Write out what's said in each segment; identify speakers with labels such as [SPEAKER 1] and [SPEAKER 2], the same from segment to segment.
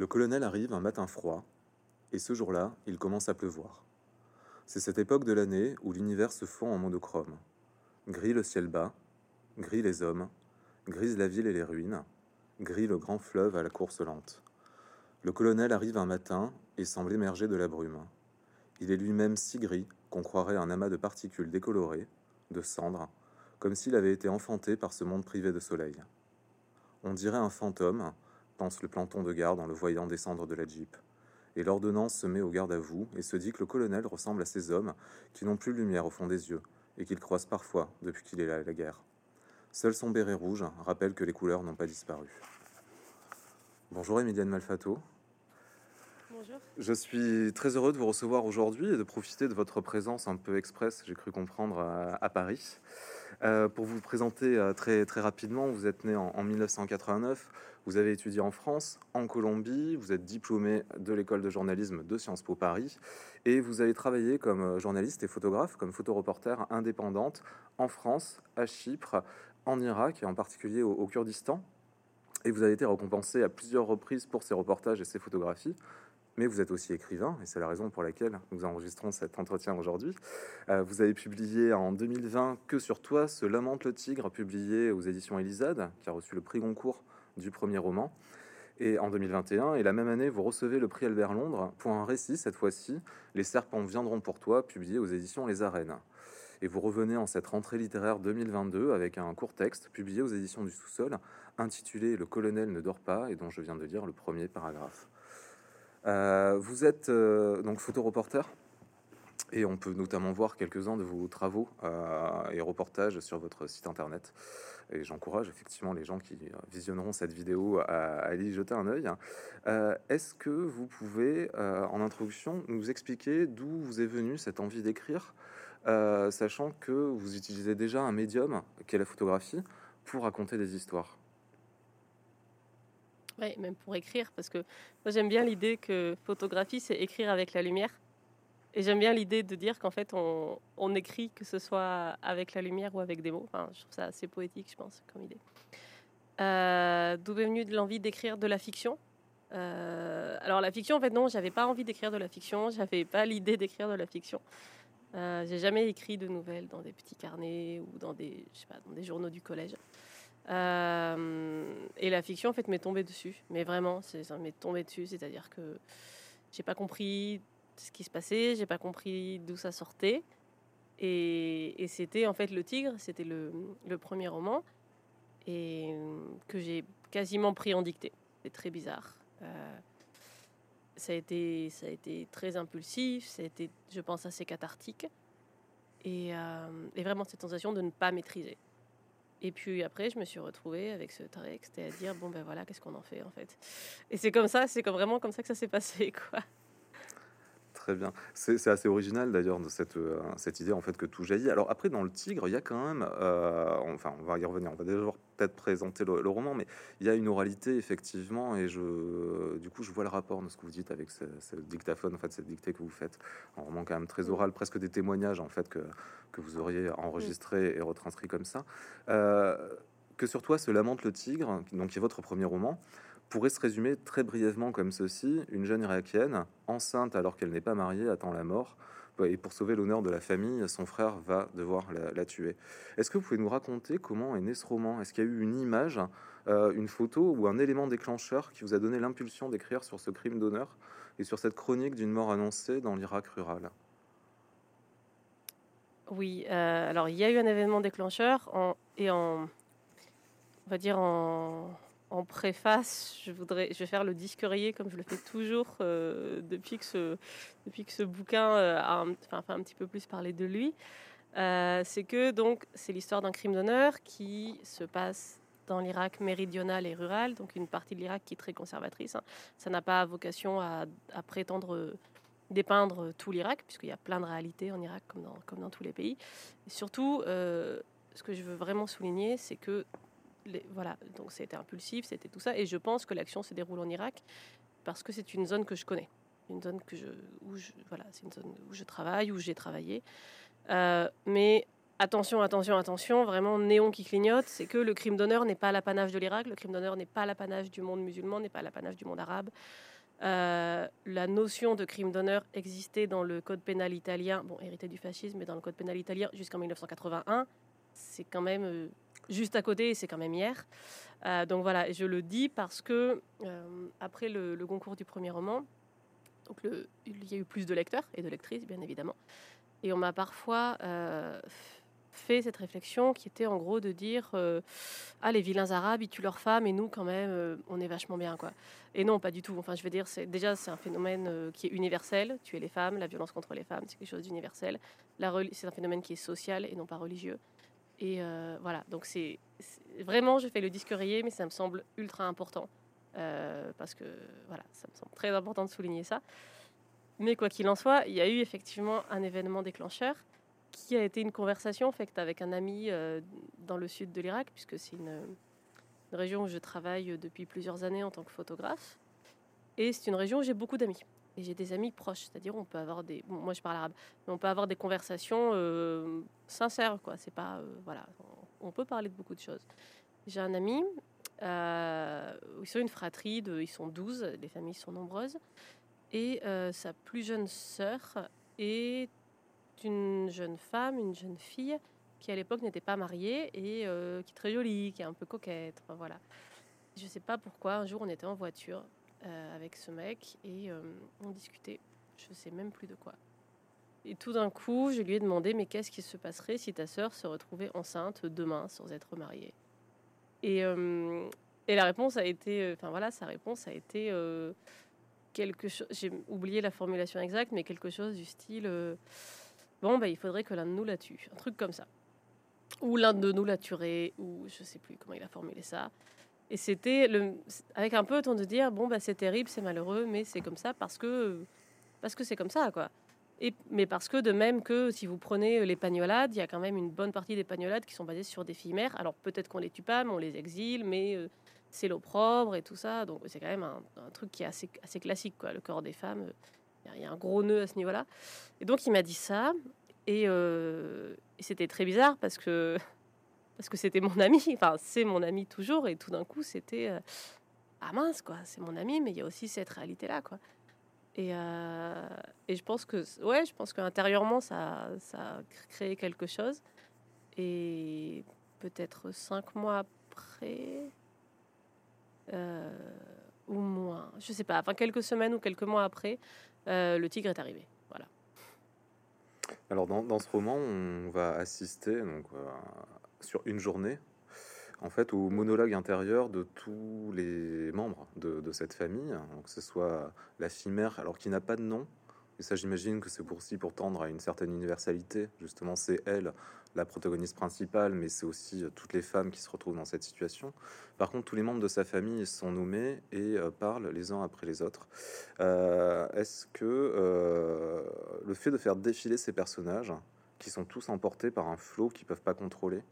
[SPEAKER 1] Le colonel arrive un matin froid, et ce jour-là, il commence à pleuvoir. C'est cette époque de l'année où l'univers se fond en monochrome. Gris le ciel bas, gris les hommes, grise la ville et les ruines, gris le grand fleuve à la course lente. Le colonel arrive un matin et semble émerger de la brume. Il est lui-même si gris qu'on croirait un amas de particules décolorées, de cendres, comme s'il avait été enfanté par ce monde privé de soleil. On dirait un fantôme, pense le planton de garde en le voyant descendre de la jeep. Et l'ordonnance se met au garde à vous et se dit que le colonel ressemble à ces hommes qui n'ont plus de lumière au fond des yeux et qu'il croise parfois depuis qu'il est là à la guerre. Seul son béret rouge rappelle que les couleurs n'ont pas disparu. Bonjour Emilienne Malfato.
[SPEAKER 2] Bonjour.
[SPEAKER 1] Je suis très heureux de vous recevoir aujourd'hui et de profiter de votre présence un peu express, j'ai cru comprendre, à, Paris. Euh, pour vous présenter euh, très, très rapidement, vous êtes né en, 1989, vous avez étudié en France, en Colombie, vous êtes diplômé de l'école de journalisme de Sciences Po Paris. Et vous avez travaillé comme euh, journaliste et photographe, comme photoreporter indépendante en France, à Chypre, en Irak et en particulier au, Kurdistan. Et vous avez été récompensé à plusieurs reprises pour ces reportages et ces photographies mais vous êtes aussi écrivain, et c'est la raison pour laquelle nous enregistrons cet entretien aujourd'hui. Euh, vous avez publié en 2020 Que sur toi se lamente le tigre, publié aux éditions Elisade, qui a reçu le prix Goncourt du premier roman. Et en 2021, et la même année, vous recevez le prix Albert Londres pour un récit, cette fois-ci, Les serpents viendront pour toi, publié aux éditions Les Arènes. Et vous revenez en cette rentrée littéraire 2022 avec un court texte publié aux éditions du Sous-sol, intitulé Le colonel ne dort pas, et dont je viens de lire le premier paragraphe. Euh, vous êtes euh, donc photoreporter et on peut notamment voir quelques-uns de vos travaux euh, et reportages sur votre site internet. Et j'encourage effectivement les gens qui visionneront cette vidéo à, aller y jeter un œil. Est-ce que vous pouvez, en introduction, nous expliquer d'où vous est venue cette envie d'écrire, sachant que vous utilisez déjà un médium qui est la photographie pour raconter des histoires?
[SPEAKER 2] Oui, même pour écrire, parce que moi j'aime bien l'idée que photographie, c'est écrire avec la lumière. Et j'aime bien l'idée de dire qu'en fait, on, écrit que ce soit avec la lumière ou avec des mots. Enfin, je trouve ça assez poétique, je pense, comme idée. Euh, D'où est venue l'envie d'écrire de la fiction? Euh, Alors, la fiction, en fait, non, j'avais pas envie d'écrire de la fiction. J'avais pas l'idée d'écrire de la fiction. Euh, J'ai jamais écrit de nouvelles dans des petits carnets ou dans des, je sais pas, dans des journaux du collège. Euh, et la fiction, en fait, m'est tombée dessus. Mais vraiment, ça m'est tombé dessus. C'est-à-dire que j'ai pas compris ce qui se passait, j'ai pas compris d'où ça sortait. Et, c'était en fait Le Tigre, c'était le, premier roman, et que j'ai quasiment pris en dictée. C'est très bizarre. Euh, ça, a été, ça a été très impulsif, ça a été, je pense, assez cathartique. Et, euh, et vraiment cette sensation de ne pas maîtriser. Et puis après, je me suis retrouvée avec ce texte et à dire bon ben voilà, qu'est-ce qu'on en fait en fait? Et c'est comme ça, c'est comme vraiment comme ça que ça s'est passé quoi.
[SPEAKER 1] Très bien. C'est assez original d'ailleurs de cette, euh, cette idée en fait que tout jaillit. Alors après dans le Tigre, il y a quand même, euh, enfin on va y revenir, on va déjà peut-être présenter le, roman, mais il y a une oralité effectivement et je, du coup je vois le rapport de ce que vous dites avec ce, dictaphone, en fait cette dictée que vous faites, un roman quand même très oral, presque des témoignages en fait que, que vous auriez enregistré et retranscrit comme ça. Euh, que sur toi se lamente le tigre, donc qui est votre premier roman pourrait se résumer très brièvement comme ceci. Une jeune irakienne, enceinte alors qu'elle n'est pas mariée, attend la mort. Et pour sauver l'honneur de la famille, son frère va devoir la, tuer. Est-ce que vous pouvez nous raconter comment est né ce roman? Est-ce qu'il y a eu une image, euh, une photo ou un élément déclencheur qui vous a donné l'impulsion d'écrire sur ce crime d'honneur et sur cette chronique d'une mort annoncée dans l'Irak rural?
[SPEAKER 2] Oui, euh, alors il y a eu un événement déclencheur en, et en, on va dire en, en préface, je voudrais, je vais faire le disque rayé comme je le fais toujours euh, depuis que ce, depuis que ce bouquin euh, a un, enfin, un petit peu plus parlé de lui. Euh, c'est que donc c'est l'histoire d'un crime d'honneur qui se passe dans l'Irak méridional et rural, donc une partie de l'Irak qui est très conservatrice. Hein. Ça n'a pas vocation à, prétendre dépeindre tout l'Irak, puisqu'il y a plein de réalités en Irak comme dans, comme dans tous les pays. Surtout, ce que je veux vraiment souligner, c'est que voilà, donc c'était impulsif, c'était tout ça. Et je pense que l'action se déroule en Irak parce que c'est une zone que je connais, une zone où je travaille, où j'ai travaillé. Euh, mais attention, attention, attention, vraiment néon qui clignote, c'est que le crime d'honneur n'est pas l'apanage de l'Irak, le crime d'honneur n'est pas l'apanage du monde musulman, n'est pas l'apanage du monde arabe. Euh, la notion de crime d'honneur existait dans le code pénal italien, bon, hérité du fascisme, mais dans le code pénal italien jusqu'en 1981. C'est quand même euh, juste à côté, c'est quand même hier. Euh, donc voilà, je le dis parce que après le, concours du premier roman, donc il y a eu plus de lecteurs et de lectrices, bien évidemment. Et on m'a parfois fait cette réflexion qui était en gros de dire euh, ah les vilains arabes ils tuent leurs femmes et nous quand même euh, on est vachement bien quoi et non pas du tout enfin je veux dire c'est déjà c'est un phénomène euh, qui est universel tuer les femmes la violence contre les femmes c'est quelque chose d'universel c'est un phénomène qui est social et non pas religieux et voilà donc c'est vraiment je fais le disque rayé mais ça me semble ultra important parce que voilà ça me semble très important de souligner ça mais quoi qu'il en soit il y a eu effectivement un événement déclencheur qui a été une conversation faite avec un ami euh, dans le sud de l'Irak, puisque c'est une, région où je travaille depuis plusieurs années en tant que photographe. Et c'est une région où j'ai beaucoup d'amis. J'ai des amis proches, c'est-à-dire on peut avoir des... moi je parle arabe, on peut avoir des conversations euh, sincères, quoi. C'est pas... Euh, voilà, on, peut parler de beaucoup de choses. J'ai un ami, ils sont une fratrie, ils sont 12, les familles sont nombreuses. Et sa plus jeune sœur est une jeune femme, une jeune fille qui à l'époque n'était pas mariée et euh, qui est très jolie, qui est un peu coquette. voilà. Je sais pas pourquoi. Un jour, on était en voiture euh, avec ce mec et euh, on discutait. Je sais même plus de quoi. Et tout d'un coup, je lui ai demandé mais qu'est-ce qui se passerait si ta sœur se retrouvait enceinte demain sans être mariée? Et, et la réponse a été, enfin voilà, sa réponse a été quelque chose. J'ai oublié la formulation exacte, mais quelque chose du style bon, bah, il faudrait que l'un de nous la tue. Un truc comme ça. Ou l'un de nous la tuerait, ou je sais plus comment il a formulé ça. Et c'était avec un peu autant de dire, bon, bah, c'est terrible, c'est malheureux, mais c'est comme ça parce que parce que c'est comme ça, quoi. Et, mais parce que de même que si vous prenez les pagnolades, il y a quand même une bonne partie des pagnolades qui sont basées sur des filles mères. Alors peut-être qu'on les tue pas, mais on les exile, mais euh, c'est l'opprobre et tout ça. Donc c'est quand même un, truc qui est assez, assez classique, quoi. Le corps des femmes, il y a un gros nœud à ce niveau-là. Et donc il m'a dit ça. Euh, et, c'était très bizarre parce que parce que c'était mon ami. Enfin, c'est mon ami toujours. Et tout d'un coup, c'était euh, ah mince quoi. C'est mon ami, mais il y a aussi cette réalité là quoi. Et, euh, et je pense que ouais, je pense qu'intérieurement ça ça a créé quelque chose. Et peut-être cinq mois après. ou moins, je sais pas, enfin quelques semaines ou quelques mois après, euh, le tigre est arrivé. Voilà.
[SPEAKER 1] Alors dans, ce roman, on va assister donc, euh, sur une journée en fait au monologue intérieur de tous les membres de, cette famille, que ce soit la fille mère, alors qui n'a pas de nom, et ça j'imagine que c'est pour pour tendre à une certaine universalité, justement c'est elle la protagoniste principale, mais c'est aussi euh, toutes les femmes qui se retrouvent dans cette situation. Par contre, tous les membres de sa famille sont nommés et euh, parlent les uns après les autres. Euh, est-ce que le fait de faire défiler ces personnages, qui sont tous emportés par un flot qu'ils peuvent pas contrôler,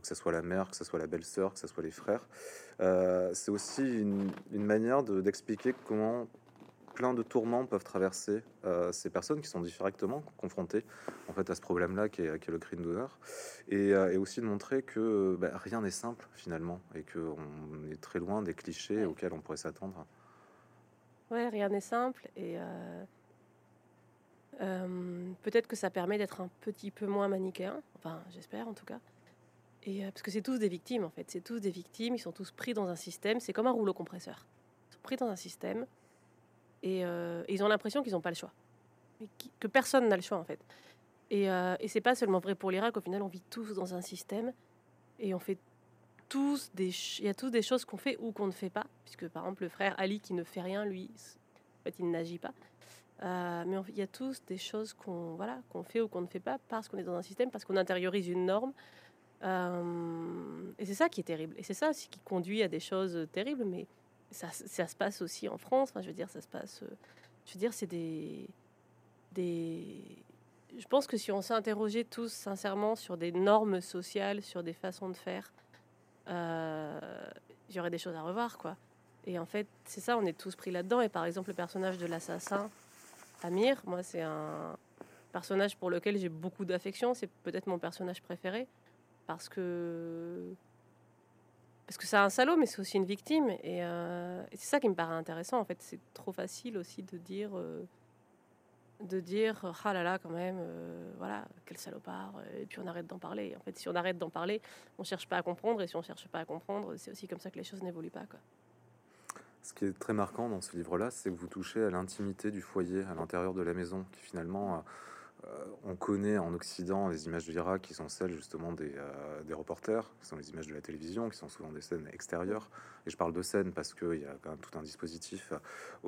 [SPEAKER 1] que ce soit la mère, que ce soit la belle-sœur, que ce soit les frères, c'est aussi une, manière d'expliquer comment plein de tourments peuvent traverser euh, ces personnes qui sont directement confrontées en fait à ce problème-là qui est, le crime d'honneur, et, euh, et, aussi de montrer que bah, rien n'est simple finalement et qu'on est très loin des clichés auxquels on pourrait s'attendre.
[SPEAKER 2] Ouais, rien n'est simple et euh, peut-être que ça permet d'être un petit peu moins manichéen, enfin j'espère en tout cas. Et parce que c'est tous des victimes en fait, c'est tous des victimes, ils sont tous pris dans un système, c'est comme un rouleau compresseur. Ils sont pris dans un système euh, et, ils ont l'impression qu'ils n'ont pas le choix. que personne n'a le choix, en fait. Et, euh, et c'est pas seulement vrai pour l'Irak. Au final, on vit tous dans un système et on fait tous des. Il y a tous des choses qu'on fait ou qu'on ne fait pas. Puisque, par exemple, le frère Ali qui ne fait rien, lui, en fait, il n'agit pas. Euh, mais il y a tous des choses qu'on voilà, qu'on fait ou qu'on ne fait pas parce qu'on est dans un système, parce qu'on intériorise une norme. Et c'est ça qui est terrible. Et c'est ça aussi qui conduit à des choses terribles. Mais ça, se passe aussi en France. Je veux dire, ça se passe. Euh, je veux dire, c'est des, des. Je pense que si on s'interrogeait tous sincèrement sur des normes sociales, sur des façons de faire, euh, il y aurait des choses à revoir, quoi. Et en fait, c'est ça, on est tous pris là-dedans. Et par exemple, le personnage de l'assassin, Amir, moi, c'est un personnage pour lequel j'ai beaucoup d'affection. C'est peut-être mon personnage préféré parce que parce que c'est un salaud, mais c'est aussi une victime. Et, euh, et c'est ça qui me paraît intéressant. En fait, c'est trop facile aussi de dire, euh, de dire, ah là là, quand même, euh, voilà, quel salopard. Et puis on arrête d'en parler. En fait, si on arrête d'en parler, on cherche pas à comprendre. Et si on cherche pas à comprendre, c'est aussi comme ça que les choses n'évoluent pas.
[SPEAKER 1] Ce qui est très marquant dans ce livre-là, c'est que vous touchez à l'intimité du foyer, à l'intérieur de la maison, qui finalement euh, on connaît en Occident les images de l'Irak qui sont celles justement des, euh, des, reporters, qui sont les images de la télévision, qui sont souvent des scènes extérieures. Et je parle de scènes parce qu'il y a quand même tout un dispositif euh,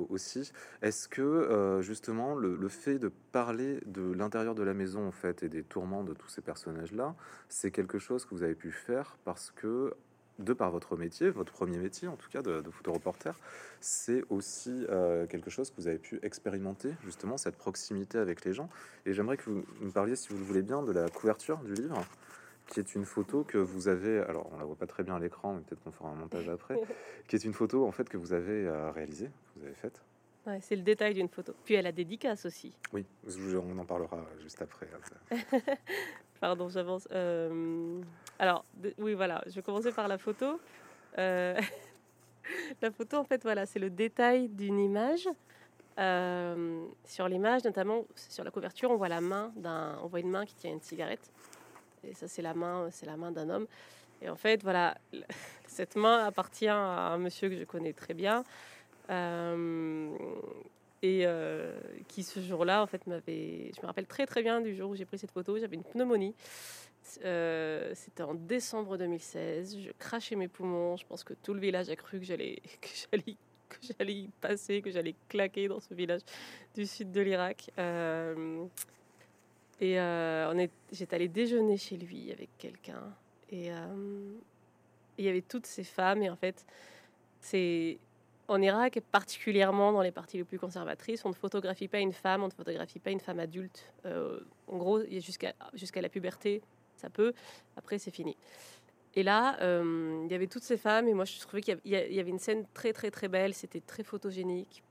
[SPEAKER 1] aussi. Est-ce que justement le, le, fait de parler de l'intérieur de la maison en fait et des tourments de tous ces personnages-là, c'est quelque chose que vous avez pu faire parce que de par votre métier, votre premier métier en tout cas de, de photoreporter, c'est aussi euh, quelque chose que vous avez pu expérimenter, justement, cette proximité avec les gens. Et j'aimerais que vous me parliez, si vous le voulez bien, de la couverture du livre, qui est une photo que vous avez, alors on la voit pas très bien à l'écran, mais peut-être qu'on fera un montage après, qui est une photo en fait que vous avez euh, réalisée, que vous avez faite.
[SPEAKER 2] Ouais, c'est le détail d'une photo. Puis elle a dédicace aussi.
[SPEAKER 1] Oui, on en parlera juste après.
[SPEAKER 2] Pardon, j'avance. Euh, alors, oui, voilà, je vais commencer par la photo. Euh, la photo, en fait, voilà, c'est le détail d'une image. Euh, sur l'image, notamment sur la couverture, on voit la main d'un, on voit une main qui tient une cigarette. Et ça, c'est la main, c'est la main d'un homme. Et en fait, voilà, cette main appartient à un monsieur que je connais très bien. Et qui ce jour-là, en fait, m'avait. Je me rappelle très très bien du jour où j'ai pris cette photo. J'avais une pneumonie. Euh, c'était en décembre 2016. Je crachais mes poumons. Je pense que tout le village a cru que j'allais que j'allais que j'allais y passer, que j'allais claquer dans ce village du sud de l'Irak. Euh, et euh, on est, j'étais allée déjeuner chez lui avec quelqu'un. Et il y avait toutes ces femmes. Et en fait, c'est en Irak, particulièrement dans les parties les plus conservatrices, on ne photographie pas une femme, on ne photographie pas une femme adulte. en gros, jusqu'à la puberté, ça peut. Après, c'est fini. Et là, euh, il y avait toutes ces femmes, et moi, je trouvais qu'il y avait une scène très, très, très belle. C'était très photogénique.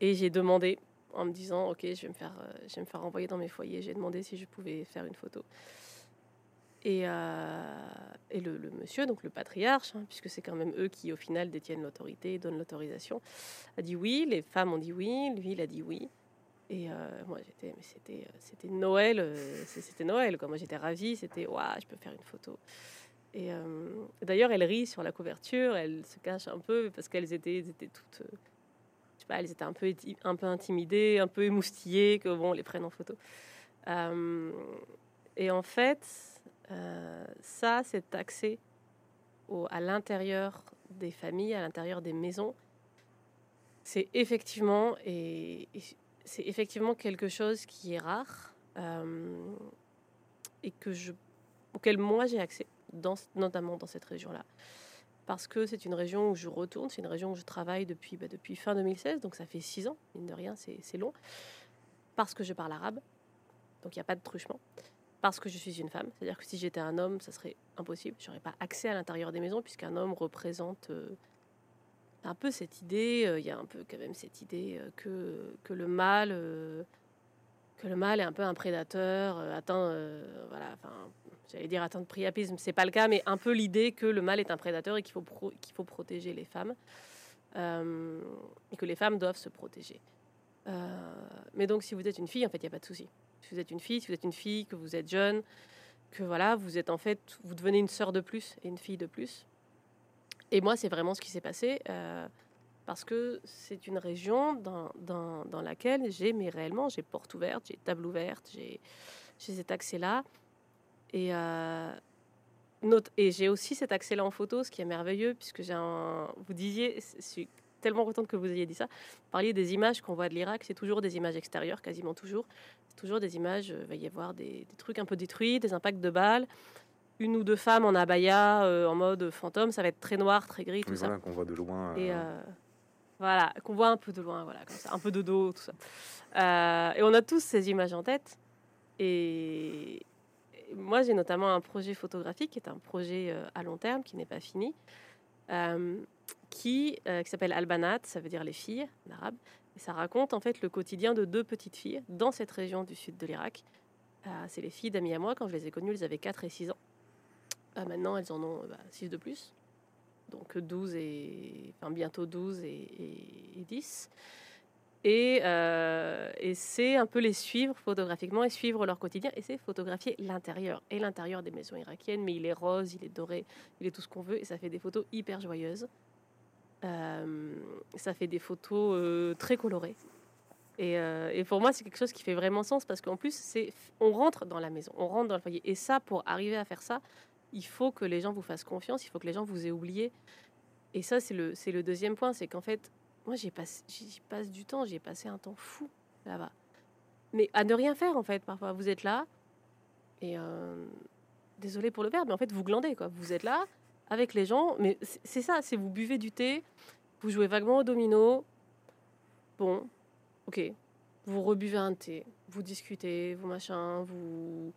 [SPEAKER 2] Et j'ai demandé, en me disant, ok, je vais me faire, euh, je dans mes foyers. J'ai demandé si je pouvais faire une photo. Et, euh, le, monsieur, donc le patriarche, hein, puisque c'est quand même eux qui, au final, détiennent l'autorité, donnent l'autorisation, a dit oui. Les femmes ont dit oui. Lui, il a dit oui. Et euh, moi, j'étais, mais c'était, Noël, euh, c'était Noël. Moi, j'étais ravie, c'était, waouh, je peux faire une photo. Et d'ailleurs, elle rit sur la couverture, elle se cache un peu parce qu'elles étaient, étaient toutes, je sais pas, elles étaient un peu, un peu intimidées, un peu émoustillées, que bon, on les prenne en photo. et en fait, ça, cet accès à l'intérieur des familles, à l'intérieur des maisons, c'est effectivement, c'est quelque chose qui est rare euh, et auquel moi j'ai accès, notamment dans cette région-là. Parce que c'est une région où je retourne, c'est une région où je travaille depuis, bah, depuis fin 2016, donc ça fait six ans, mine de rien, c'est long. Parce que je parle arabe, donc il n'y a pas de truchement. Parce que je suis une femme, c'est-à-dire que si j'étais un homme, ça serait impossible. J'aurais pas accès à l'intérieur des maisons, puisqu'un homme représente euh, un peu cette idée, euh, il y a un peu quand même cette idée euh, que, que le mal, euh, que le mal est un peu un prédateur, atteint, voilà, enfin, j'allais dire atteint de priapisme, c'est pas le cas, mais un peu l'idée que le mal est un prédateur et qu'il faut, qu'il faut protéger les femmes et que les femmes doivent se protéger. mais donc, si vous êtes une fille, en fait, il n'y a pas de souci. Si vous êtes une fille, si vous êtes une fille, que vous êtes jeune, que voilà, vous êtes en fait, vous devenez une sœur de plus et une fille de plus, et moi, c'est vraiment ce qui s'est passé. Euh, parce que c'est une région dans, dans, laquelle j'ai, mais réellement, j'ai porte ouverte, j'ai table ouverte, j'ai, cet accès-là. Et, euh, et j'ai aussi cet accès-là en photo, ce qui est merveilleux, puisque j'ai. Vous disiez, tellement contente que vous ayez dit ça. Vous parliez des images qu'on voit de l'Irak, c'est toujours des images extérieures, quasiment toujours. C'est toujours des images, il va y avoir des, des trucs un peu détruits, des impacts de balles une ou deux femmes en abaya, euh, en mode fantôme, ça va être très noir, très gris, tout
[SPEAKER 1] ça. qu'on voit de loin.
[SPEAKER 2] Et euh, euh, voilà, qu'on voit un peu de loin, voilà, comme ça, un peu de dos, tout ça. et on a tous ces images en tête. Et, moi, j'ai notamment un projet photographique qui est un projet à long terme qui n'est pas fini, qui, qui s'appelle Albanat, ça veut dire les filles en arabe. Et ça raconte en fait le quotidien de deux petites filles dans cette région du sud de l'Irak. c'est les filles d'amis à moi, quand je les ai connues, elles avaient 4 et 6 ans. maintenant, elles en ont 6 bah, de plus. Donc 12 et. Bientôt 12 et, et 10. Euh, et, c'est un peu les suivre photographiquement et suivre leur quotidien. Et c'est photographier l'intérieur et l'intérieur des maisons irakiennes. Mais il est rose, il est doré, il est tout ce qu'on veut. Et ça fait des photos hyper joyeuses. Euh, ça fait des photos euh, très colorées. Et, et, pour moi, c'est quelque chose qui fait vraiment sens parce qu'en plus, on rentre dans la maison, on rentre dans le foyer. Et ça, pour arriver à faire ça, il faut que les gens vous fassent confiance, il faut que les gens vous aient oublié. Et ça, c'est le, deuxième point, c'est qu'en fait, moi, j'y passe, du temps, j'ai passé un temps fou là-bas. Mais à ne rien faire, en fait, parfois. Vous êtes là, et euh, désolé pour le verbe, mais en fait, vous glandez, quoi. Vous êtes là, avec les gens, mais c'est ça, c'est vous buvez du thé, vous jouez vaguement au domino. Bon, ok. Vous rebuvez un thé, vous discutez, vous machin, vous,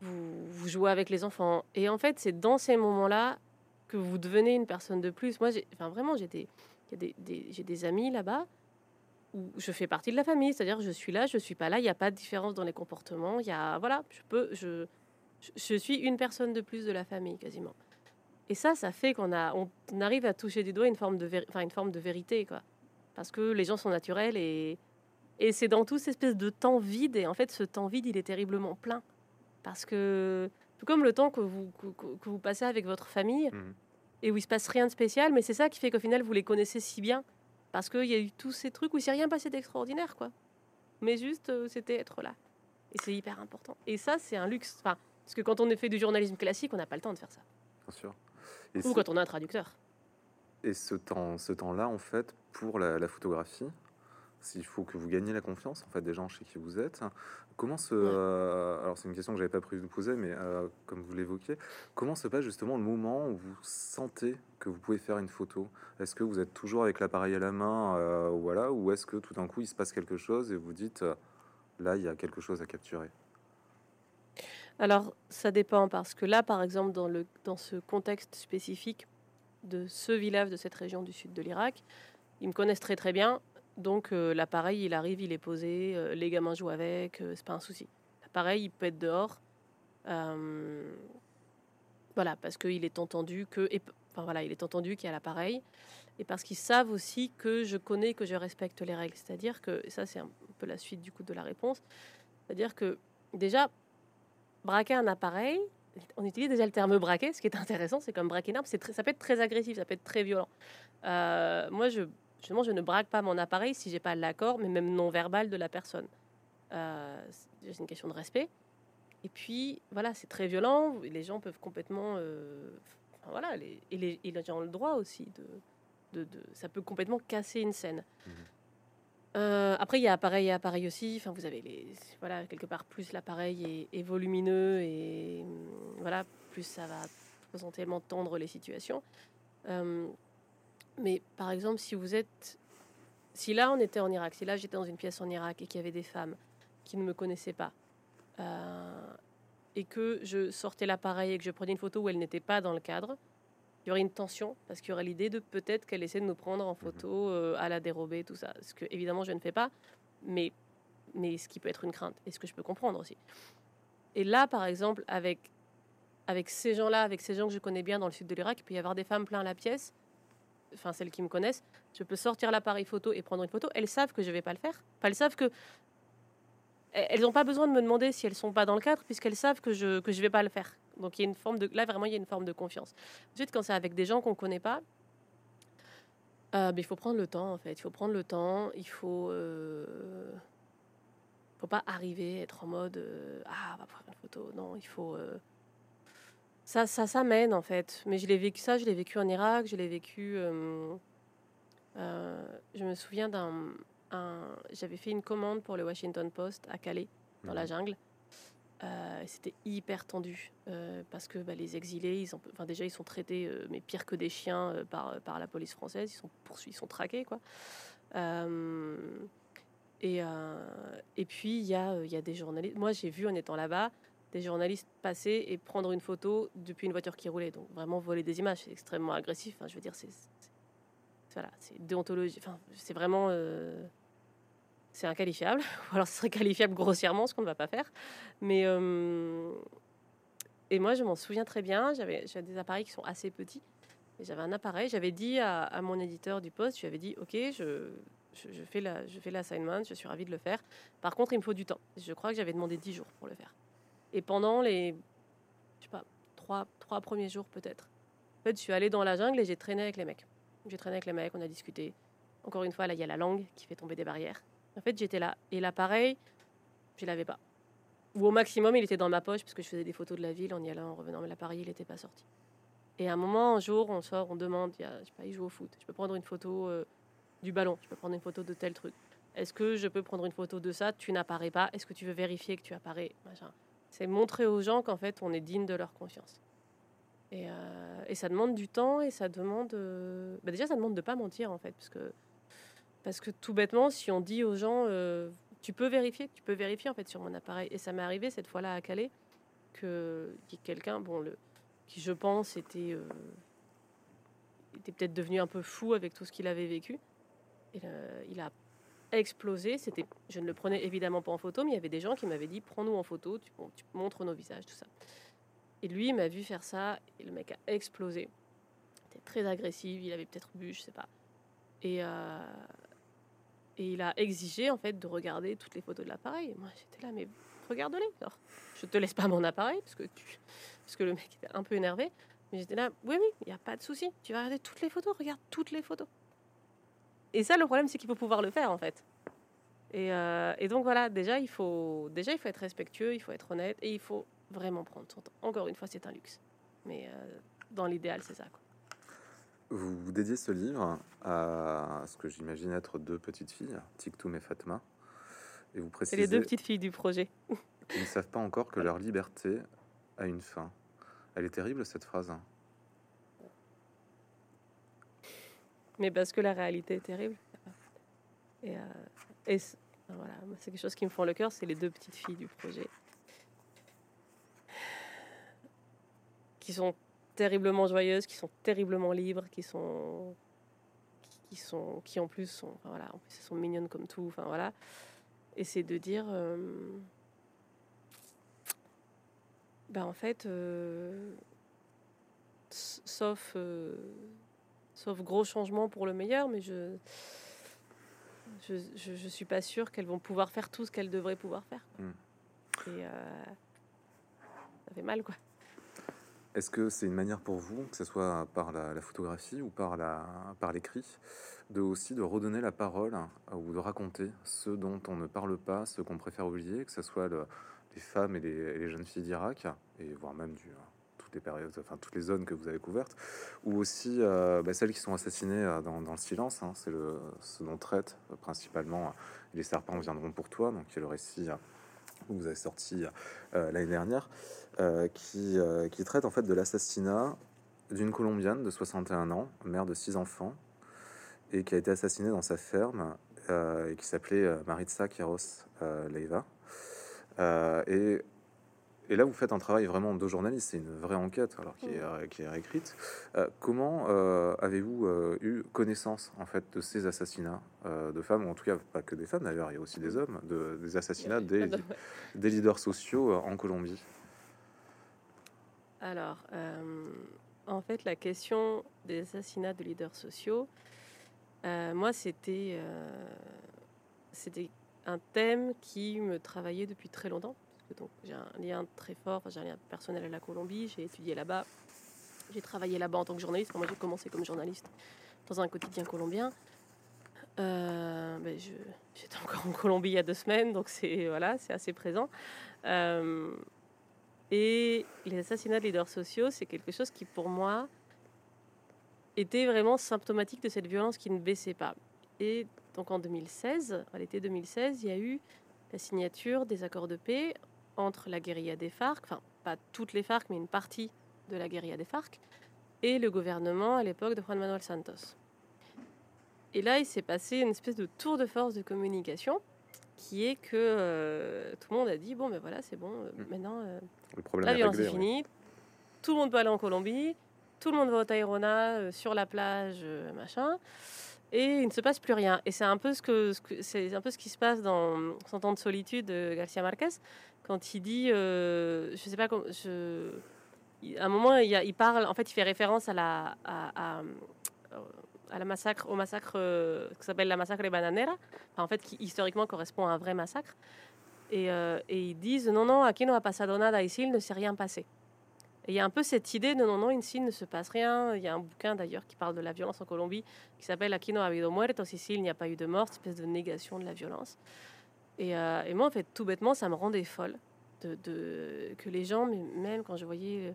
[SPEAKER 2] vous, vous jouez avec les enfants. Et en fait, c'est dans ces moments-là que vous devenez une personne de plus. Moi, enfin, vraiment, j'ai des amis là-bas où je fais partie de la famille, c'est-à-dire je suis là, je suis pas là, il n'y a pas de différence dans les comportements, il y a voilà, je peux je, je suis une personne de plus de la famille quasiment. Et ça ça fait qu'on a on arrive à toucher du doigt une forme de enfin, une forme de vérité quoi. Parce que les gens sont naturels et et c'est dans tout cette espèce de temps vide et en fait ce temps vide, il est terriblement plein parce que tout comme le temps que vous que, vous passez avec votre famille, mmh et où il se passe rien de spécial, mais c'est ça qui fait qu'au final vous les connaissez si bien parce qu'il y a eu tous ces trucs où il s'est rien passé d'extraordinaire, quoi. Mais juste, euh, c'était être là. Et c'est hyper important. Et ça, c'est un luxe. Enfin, parce que quand on est fait du journalisme classique, on n'a pas le temps de faire ça.
[SPEAKER 1] Bien sûr.
[SPEAKER 2] Ou quand on a un traducteur.
[SPEAKER 1] Et ce temps, ce temps-là, en fait, pour la photographie, s'il faut que vous gagnez la confiance en fait des gens chez qui vous êtes. Comment se, euh, alors c'est une question que j'avais pas prévu de poser, mais euh, comme vous l'évoquiez, comment se passe justement le moment où vous sentez que vous pouvez faire une photo? Est-ce que vous êtes toujours avec l'appareil à la main, euh, voilà, ou est-ce que tout d'un coup il se passe quelque chose et vous dites là il y a quelque chose à capturer?
[SPEAKER 2] Alors ça dépend parce que là par exemple dans le dans ce contexte spécifique de ce village de cette région du sud de l'Irak, ils me connaissent très très bien donc euh, l'appareil, il arrive, il est posé, euh, les gamins jouent avec, euh, c'est pas un souci. L'appareil, il peut être dehors. voilà, parce qu'il est entendu que, enfin voilà, il est entendu qu'il y a l'appareil, et parce qu'ils savent aussi que je connais, que je respecte les règles. C'est-à-dire que, et ça c'est un peu la suite du coup de la réponse, c'est-à-dire que déjà braquer un appareil, on utilise déjà le terme braquer, ce qui est intéressant, c'est comme braquer une arme, ça peut être très agressif, ça peut être très violent. moi, je Justement, je ne braque pas mon appareil si j'ai pas l'accord, mais même non verbal de la personne. Euh, c'est une question de respect. Et puis, voilà, c'est très violent. Les gens peuvent complètement. Euh, voilà, et, les, gens ont le droit aussi de, de, Ça peut complètement casser une scène. Mmh. Euh, après, il y a appareil et appareil aussi. Enfin, vous avez. Voilà, quelque part, plus l'appareil est, volumineux et. Voilà, plus ça va potentiellement tendre les situations. Mais par exemple, si vous êtes. Si là, on était en Irak, si là, j'étais dans une pièce en Irak et qu'il y avait des femmes qui ne me connaissaient pas, euh, et que je sortais l'appareil et que je prenais une photo où elle n'était pas dans le cadre, il y aurait une tension parce qu'il y aurait l'idée de peut-être qu'elle essaie de nous prendre en photo euh, à la dérobée, tout ça. Ce que évidemment je ne fais pas, mais, mais ce qui peut être une crainte et ce que je peux comprendre aussi. Et là, par exemple, avec, avec ces gens-là, avec ces gens que je connais bien dans le sud de l'Irak, il peut y avoir des femmes plein la pièce enfin celles qui me connaissent, je peux sortir l'appareil photo et prendre une photo. Elles savent que je vais pas le faire. Enfin, elles savent que elles n'ont pas besoin de me demander si elles sont pas dans le cadre puisqu'elles savent que je que je vais pas le faire. Donc il y a une forme de là vraiment il y a une forme de confiance. Ensuite quand c'est avec des gens qu'on connaît pas, euh, ben, il faut prendre le temps en fait. Il faut prendre le temps. Il faut euh, faut pas arriver être en mode euh, ah on va prendre une photo. Non il faut ça, ça s'amène en fait. Mais je l'ai vécu ça, je l'ai vécu en Irak, je l'ai vécu. Euh, euh, je me souviens d'un. J'avais fait une commande pour le Washington Post à Calais, dans la jungle. Euh, c'était hyper tendu parce que bah, les exilés, déjà ils sont traités mais pire que des chiens par, la police française. Ils sont poursuivis, ils sont traqués quoi. et, puis il y a, des journalistes. Moi j'ai vu en étant là-bas des journalistes passer et prendre une photo depuis une voiture qui roulait. Donc vraiment voler des images, c'est extrêmement agressif. Enfin, je veux dire, c'est voilà, c'est déontologie. Enfin, c'est vraiment. C'est inqualifiable. Ou alors, ce serait qualifiable grossièrement, ce qu'on ne va pas faire. Mais. euh, et moi, je m'en souviens très bien. J'avais j'avais des appareils qui sont assez petits. Et j'avais un appareil. J'avais dit à, mon éditeur du poste, je lui avais dit Ok, je fais la- je fais l'assignment, je suis ravie de le faire. Par contre, il me faut du temps. Je crois que j'avais demandé 10 jours pour le faire. Et pendant les. Je sais pas, trois, trois premiers jours peut-être. En fait, je suis allée dans la jungle et j'ai traîné avec les mecs. J'ai traîné avec les mecs, on a discuté. Encore une fois, là, il y a la langue qui fait tomber des barrières. En fait, j'étais là. Et l'appareil, je l'avais pas. Ou au maximum, il était dans ma poche parce que je faisais des photos de la ville en y allant, en revenant. Mais l'appareil, il n'était pas sorti. Et à un moment, un jour, on sort, on demande, il y a, je sais pas, il joue au foot. Je peux prendre une photo euh, du ballon. Je peux prendre une photo de tel truc. Est-ce que je peux prendre une photo de ça? Tu n'apparais pas. Est-ce que tu veux vérifier que tu apparais? C'est montrer aux gens qu'en fait, on est digne de leur confiance. Et, euh, ça demande du temps et ça demande. euh, bah déjà, ça demande de pas mentir en fait. Parce que, parce que tout bêtement, si on dit aux gens, euh, tu peux vérifier, tu peux vérifier en fait sur mon appareil. Et ça m'est arrivé cette fois-là à Calais que quelqu'un, bon, le, qui je pense était, euh, était peut-être devenu un peu fou avec tout ce qu'il avait vécu. Il a explosé. C'était, je ne le prenais évidemment pas en photo, mais il y avait des gens qui m'avaient dit prends-nous en photo, tu, nos visages, tout ça. Et lui, il m'a vu faire ça, et le mec a explosé. Il était très agressif, il avait peut-être bu, je sais pas. Et, euh, et il a exigé en fait de regarder toutes les photos de l'appareil. Moi, j'étais là, mais regarde-les. Alors, je te laisse pas mon appareil parce que parce que le mec était un peu énervé. Mais j'étais là, oui, oui, il n'y a pas de souci. Tu vas regarder toutes les photos, regarde toutes les photos. Et ça, le problème, c'est qu'il faut pouvoir le faire en fait. Et, euh, et donc voilà, déjà il, faut, déjà, il faut être respectueux, il faut être honnête et il faut vraiment prendre son temps. Encore une fois, c'est un luxe. Mais euh, dans l'idéal, c'est ça. Quoi.
[SPEAKER 1] Vous, vous dédiez ce livre à ce que j'imagine être deux petites filles, Tiktoum et Fatma. Et vous
[SPEAKER 2] C'est
[SPEAKER 1] précisez
[SPEAKER 2] les deux petites filles du projet.
[SPEAKER 1] qu'ils ne savent pas encore que leur liberté a une fin. Elle est terrible cette phrase.
[SPEAKER 2] Mais parce que la réalité est terrible. Et, euh, et voilà, c'est quelque chose qui me fend le cœur, c'est les deux petites filles du projet. Qui sont terriblement joyeuses, qui sont terriblement libres, qui sont. qui, sont, qui en plus sont. enfin, voilà, en plus, sont mignonnes comme tout. Enfin voilà. Et c'est de dire. euh, ben, en fait. euh, sauf. euh, sauf gros changements pour le meilleur, mais je je, je, je suis pas sûre qu'elles vont pouvoir faire tout ce qu'elles devraient pouvoir faire. quoi.
[SPEAKER 1] Mm.
[SPEAKER 2] Et ça fait mal, quoi.
[SPEAKER 1] Est-ce que c'est une manière pour vous, que ce soit par la, photographie ou par la par l'écrit, de aussi de redonner la parole euh, ou de raconter ce dont on ne parle pas, ce qu'on préfère oublier, que ce soit le- les femmes et les, jeunes filles d'Irak, et voire même du, toutes les périodes, enfin toutes les zones que vous avez couvertes, ou aussi euh, bah, celles qui sont assassinées euh, dans, le silence. hein. c'est le ce dont traite euh, principalement euh, les serpents viendront pour toi, donc qui est le récit euh, que vous avez sorti euh, l'année dernière euh, qui, euh, qui traite en fait de l'assassinat d'une Colombienne de 61 ans, mère de six enfants, et qui a été assassinée dans sa ferme, et qui s'appelait Maritza Quiros Leiva. Et, et là, vous faites un travail vraiment de journaliste, c'est une vraie enquête, alors qui est, euh, qui est réécrite. Euh, comment euh, avez-vous euh, eu connaissance en fait de ces assassinats euh, de femmes, ou en tout cas pas que des femmes d'ailleurs, il y a aussi des hommes, de, des assassinats des, des leaders sociaux euh, en Colombie?
[SPEAKER 2] Alors, euh, en fait, la question des assassinats de leaders sociaux, euh, moi, c'était euh, c'était un thème qui me travaillait depuis très longtemps. Donc, j'ai un lien très fort, j'ai un lien personnel à la Colombie, j'ai étudié là-bas, j'ai travaillé là-bas en tant que journaliste. Moi, j'ai commencé comme journaliste dans un quotidien colombien. Euh, ben, je- J'étais encore en Colombie il y a deux semaines, donc c'est voilà, c'est assez présent. Euh, et les assassinats de leaders sociaux, c'est quelque chose qui, pour moi, était vraiment symptomatique de cette violence qui ne baissait pas. Et donc en 2016, à l'été 2016, il y a eu la signature des accords de paix entre la guérilla des FARC, enfin pas toutes les FARC, mais une partie de la guérilla des FARC, et le gouvernement à l'époque de Juan Manuel Santos. Et là, il s'est passé une espèce de tour de force de communication qui est que euh, tout le monde a dit bon, ben voilà, c'est bon, euh,
[SPEAKER 1] Mm.
[SPEAKER 2] maintenant. euh,
[SPEAKER 1] Le problème
[SPEAKER 2] la violence est
[SPEAKER 1] oui.
[SPEAKER 2] finie. Tout le monde peut aller en Colombie. Tout le monde va au Tayrona, sur la plage, machin. Et il ne se passe plus rien. Et c'est un peu ce que, c'est un peu ce qui se passe dans Son temps de solitude de Garcia Marquez quand il dit, euh, je sais pas je, à un moment il, parle, en fait il fait référence à la à, à, la massacre, au massacre euh, qui s'appelle la massacre Bananera, en fait qui historiquement correspond à un vrai massacre. Et, euh, ils disent non non, aquí no ha pasado nada, ici il ne s'est rien passé. Et il y a un peu cette idée de non, non, ici il ne se passe rien. Il y a un bouquin d'ailleurs qui parle de la violence en Colombie qui s'appelle Aquí no ha habido muertos, ici il n'y a pas eu de mort, espèce de négation de la violence. Et, euh, et, moi, en fait, tout bêtement, ça me rendait folle que les gens, même quand je voyais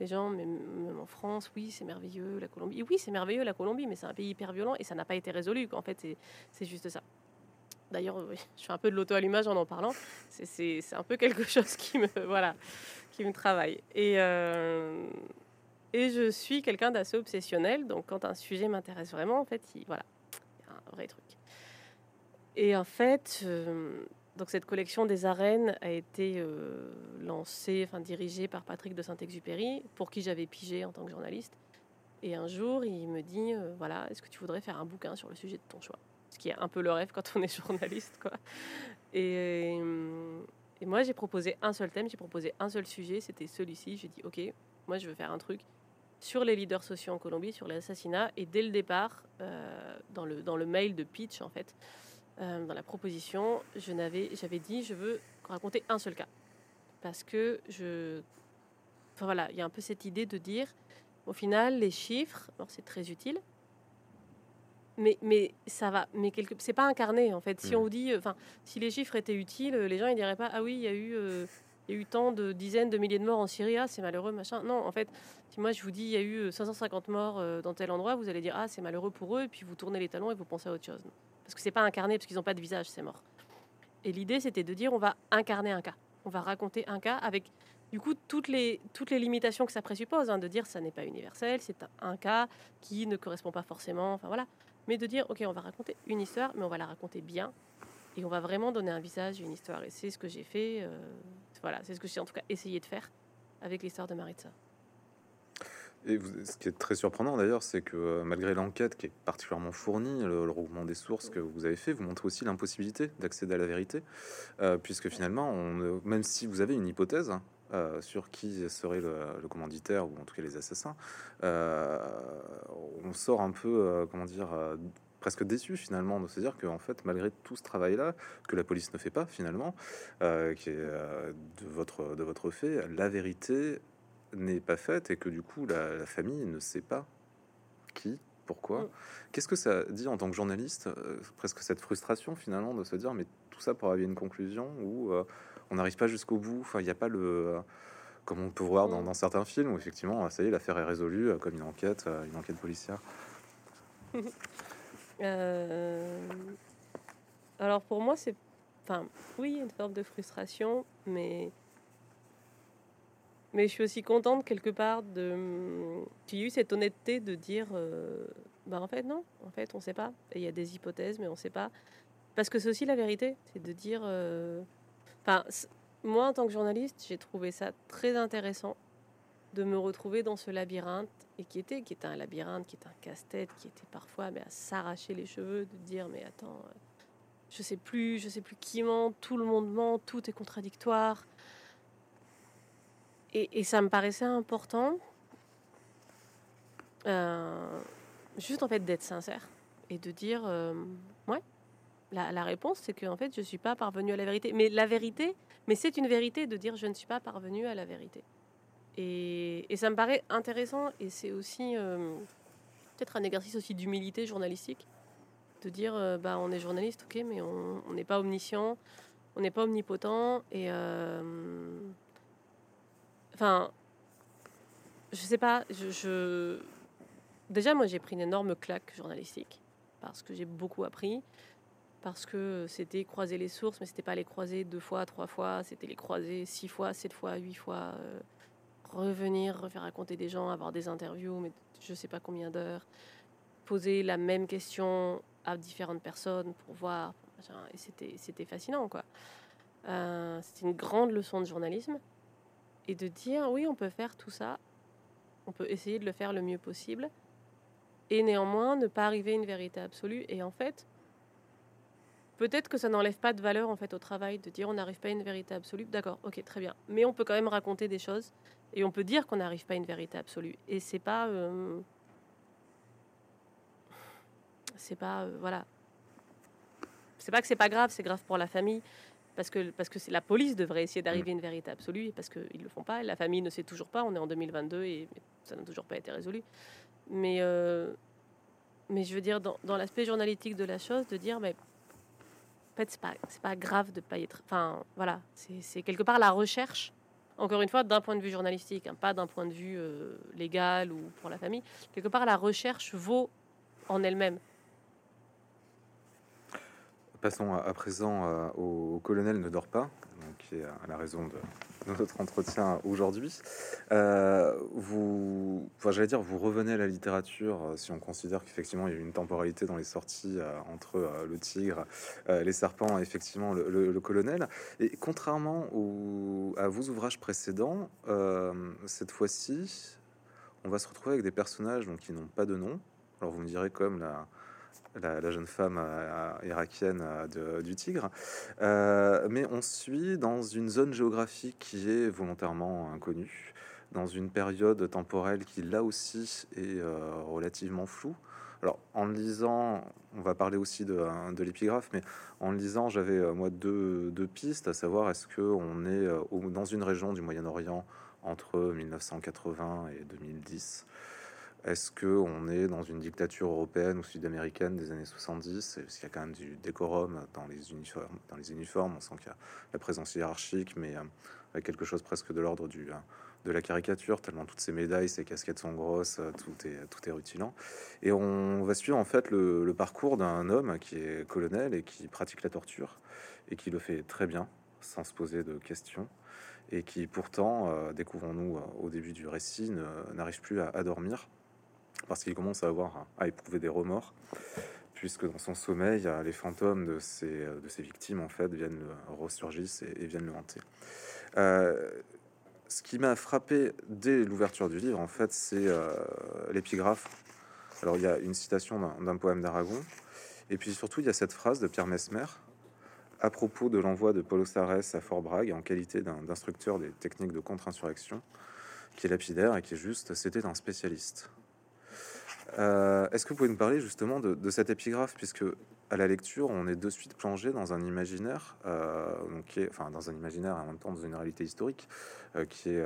[SPEAKER 2] les gens, même, en France, oui, c'est merveilleux la Colombie. Oui, c'est merveilleux la Colombie, mais c'est un pays hyper violent et ça n'a pas été résolu. En fait, c'est juste ça. D'ailleurs, je fais un peu de l'auto-allumage en en parlant. C'est un peu quelque chose qui me, voilà, qui me travaille. Et, euh, et je suis quelqu'un d'assez obsessionnel. Donc, quand un sujet m'intéresse vraiment, en fait, il, voilà, il y a un vrai truc. Et en fait, euh, donc cette collection des arènes a été euh, lancée, enfin dirigée par Patrick de Saint-Exupéry, pour qui j'avais pigé en tant que journaliste. Et un jour, il me dit, voilà, est-ce que tu voudrais faire un bouquin sur le sujet de ton choix? Ce qui est un peu le rêve quand on est journaliste. Quoi. Et, et moi, j'ai proposé un seul thème, j'ai proposé un seul sujet, c'était celui-ci. J'ai dit, OK, moi, je veux faire un truc sur les leaders sociaux en Colombie, sur l'assassinat. Et dès le départ, euh, dans, le, dans le mail de pitch, en fait, euh, dans la proposition, j'avais dit, je veux raconter un seul cas. Parce que je... Enfin voilà, il y a un peu cette idée de dire, au final, les chiffres, c'est très utile, mais, mais ça va, mais quelque, c'est pas incarné en fait. Si on mm. vous dit, enfin, si les chiffres étaient utiles, les gens ils diraient pas, ah oui, il y a eu, euh, il y a eu tant de dizaines de milliers de morts en Syrie, ah, c'est malheureux, machin. Non, en fait, si moi je vous dis, il y a eu 550 euh, morts euh, dans tel endroit, vous allez dire, ah, c'est malheureux pour eux, et puis vous tournez les talons et vous pensez à autre chose. Parce que c'est pas incarné, parce qu'ils n'ont pas de visage, c'est mort. Et l'idée, c'était de dire, on va incarner un cas, on va raconter un cas avec du coup, toutes les, toutes les limitations que ça présuppose, hein, de dire ça n'est pas universel, c'est un, cas qui ne correspond pas forcément, enfin voilà mais de dire, ok, on va raconter une histoire, mais on va la raconter bien, et on va vraiment donner un visage, une histoire. Et c'est ce que j'ai fait, euh, voilà, c'est ce que j'ai en tout cas essayé de faire avec l'histoire de Maritza.
[SPEAKER 1] Et ce qui est très surprenant d'ailleurs, c'est que euh, malgré l'enquête qui est particulièrement fournie, le, le, des sources que vous avez fait, vous montrez aussi l'impossibilité d'accéder à la vérité, euh, puisque finalement, même si vous avez une hypothèse, hein, euh, sur qui serait le, commanditaire ou en tout cas les assassins, euh, on sort un peu, euh, comment dire, presque déçu finalement de se dire qu'en fait, malgré tout ce travail-là, que la police ne fait pas finalement, qui est de votre, de votre fait, la vérité n'est pas faite et que du coup la, famille ne sait pas qui, pourquoi. Mm. Qu'est-ce que ça dit en tant que journaliste Presque cette frustration finalement de se dire mais tout ça pour arriver à une conclusion ou on n'arrive pas jusqu'au bout. Enfin, il n'y a pas le comme on peut voir dans, certains films où effectivement, ça y est, l'affaire est résolue euh, comme une enquête, euh, une enquête policière.
[SPEAKER 2] Euh, alors pour moi, c'est, enfin, oui, une forme de frustration, mais mais je suis aussi contente quelque part de qu'il y eu cette honnêteté de dire, bah en fait non, en fait on ne sait pas. il y a des hypothèses, mais on ne sait pas. Parce que c'est aussi la vérité, c'est de dire Enfin, moi, en tant que journaliste, j'ai trouvé ça très intéressant de me retrouver dans ce labyrinthe et qui était, qui était un labyrinthe, qui est un casse-tête, qui était parfois mais à s'arracher les cheveux, de dire mais attends, euh, je sais plus, je sais plus qui ment, tout le monde ment, tout est contradictoire. Et, ça me paraissait important, euh, juste en fait d'être sincère et de dire euh, ouais, la, réponse, c'est que en fait, je ne suis pas parvenue à la vérité. Mais la vérité, mais c'est une vérité de dire je ne suis pas parvenue à la vérité. Et, ça me paraît intéressant et c'est aussi euh, peut-être un exercice aussi d'humilité journalistique, de dire euh, bah on est journaliste, ok, mais on n'est pas omniscient, on n'est pas omnipotent et euh, enfin, je sais pas, je déjà moi j'ai pris une énorme claque journalistique parce que j'ai beaucoup appris parce que c'était croiser les sources, mais c'était pas les croiser deux fois, trois fois, c'était les croiser six fois, sept fois, huit fois, euh, revenir, refaire raconter des gens, avoir des interviews, mais je sais pas combien d'heures, poser la même question à différentes personnes pour voir, et c'était c'était fascinant quoi. Euh, c'était une grande leçon de journalisme et de dire oui, on peut faire tout ça, on peut essayer de le faire le mieux possible, et néanmoins ne pas arriver à une vérité absolue. Et en fait, peut-être que ça n'enlève pas de valeur en fait au travail de dire on n'arrive pas à une vérité absolue. D'accord, ok, très bien. Mais on peut quand même raconter des choses et on peut dire qu'on n'arrive pas à une vérité absolue. Et c'est pas, euh, c'est pas, euh, voilà, c'est pas que c'est pas grave, c'est grave pour la famille. Parce que, parce que la police devrait essayer d'arriver à une vérité absolue, parce qu'ils le font pas. La famille ne sait toujours pas, on est en 2022 et ça n'a toujours pas été résolu. Mais, euh, mais je veux dire, dans, dans l'aspect journalistique de la chose, de dire, mais fait, c'est pas, pas grave de pas y être. Enfin, voilà, c'est quelque part la recherche, encore une fois, d'un point de vue journalistique, hein, pas d'un point de vue euh, légal ou pour la famille. Quelque part, la recherche vaut en elle-même.
[SPEAKER 1] Passons à, présent euh, au, colonel ne dort pas, qui est à la raison de, notre entretien aujourd'hui. Euh, vous, j'allais dire, vous revenez à la littérature euh, si on considère qu'effectivement il y a une temporalité dans les sorties entre le tigre, les serpents, et effectivement le, colonel. Et contrairement à vos ouvrages précédents, cette fois-ci, on va se retrouver avec des personnages donc, qui n'ont pas de nom. Alors vous me direz comme la la, jeune femme euh, irakienne euh, du Tigre. Euh, mais on suit dans une zone géographique qui est volontairement inconnue, dans une période temporelle qui là aussi est relativement floue. Alors, en lisant, on va parler aussi de, de l'épigraphe, mais en lisant, j'avais moi deux, deux, pistes, à savoir est-ce qu'on est dans une région du Moyen-Orient entre 1980 et 2010 est-ce qu'on est dans une dictature européenne ou sud-américaine des années 70 Parce qu'il y a quand même du décorum dans les uniformes. Dans les uniformes, on sent qu'il y a la présence hiérarchique, mais euh, avec quelque chose presque de l'ordre du euh, de la caricature, tellement toutes ces médailles, ces casquettes sont grosses, euh, tout est, tout est rutilant. Et on va suivre en fait le, parcours d'un homme qui est colonel et qui pratique la torture, et qui le fait très bien, sans se poser de questions, et qui pourtant, découvrons-nous au début du récit, n'arrive plus à dormir parce qu'il commence à avoir à éprouver des remords, puisque dans son sommeil, les fantômes de ses, ses victimes en fait viennent le ressurgissent et, viennent le hanter. Euh, ce qui m'a frappé dès l'ouverture du livre, en fait, c'est euh, l'épigraphe. Alors, il y a une citation d'un poème d'Aragon, et puis surtout, il y a cette phrase de Pierre Mesmer à propos de l'envoi de Paulo Sarès à Fort Bragg en qualité d'instructeur des techniques de contre-insurrection, qui est lapidaire et qui est juste, c'était un spécialiste. Euh, est-ce que vous pouvez nous parler justement de, cette épigraphe, puisque à la lecture, on est de suite plongé dans un imaginaire, euh, donc qui est, enfin dans un imaginaire en même temps dans une réalité historique, euh, qui est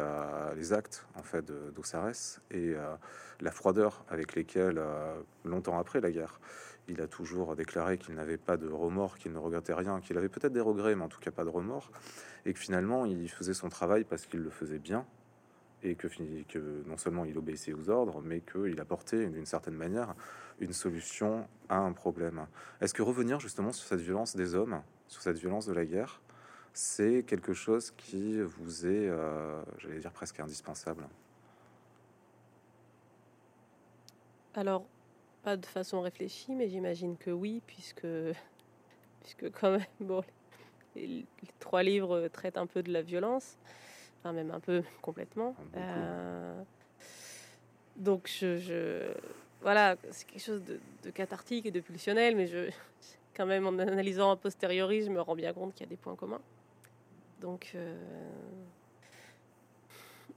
[SPEAKER 1] les actes en fait d'Ossarès et la froideur avec lesquels, longtemps après la guerre, il a toujours déclaré qu'il n'avait pas de remords, qu'il ne regrettait rien, qu'il avait peut-être des regrets, mais en tout cas pas de remords, et que finalement il faisait son travail parce qu'il le faisait bien, et que, que non seulement il obéissait aux ordres, mais qu'il apportait d'une certaine manière une solution à un problème. Est-ce que revenir justement sur cette violence des hommes, sur cette violence de la guerre, c'est quelque chose qui vous est, euh, j'allais dire, presque indispensable?
[SPEAKER 2] Alors, pas de façon réfléchie, mais j'imagine que oui, puisque, puisque quand même, bon, les trois livres traitent un peu de la violence même un peu complètement. Euh, donc je, voilà, c'est quelque chose de, cathartique et de pulsionnel, mais je, quand même en analysant a posteriori, je me rends bien compte qu'il y a des points communs. Donc, euh,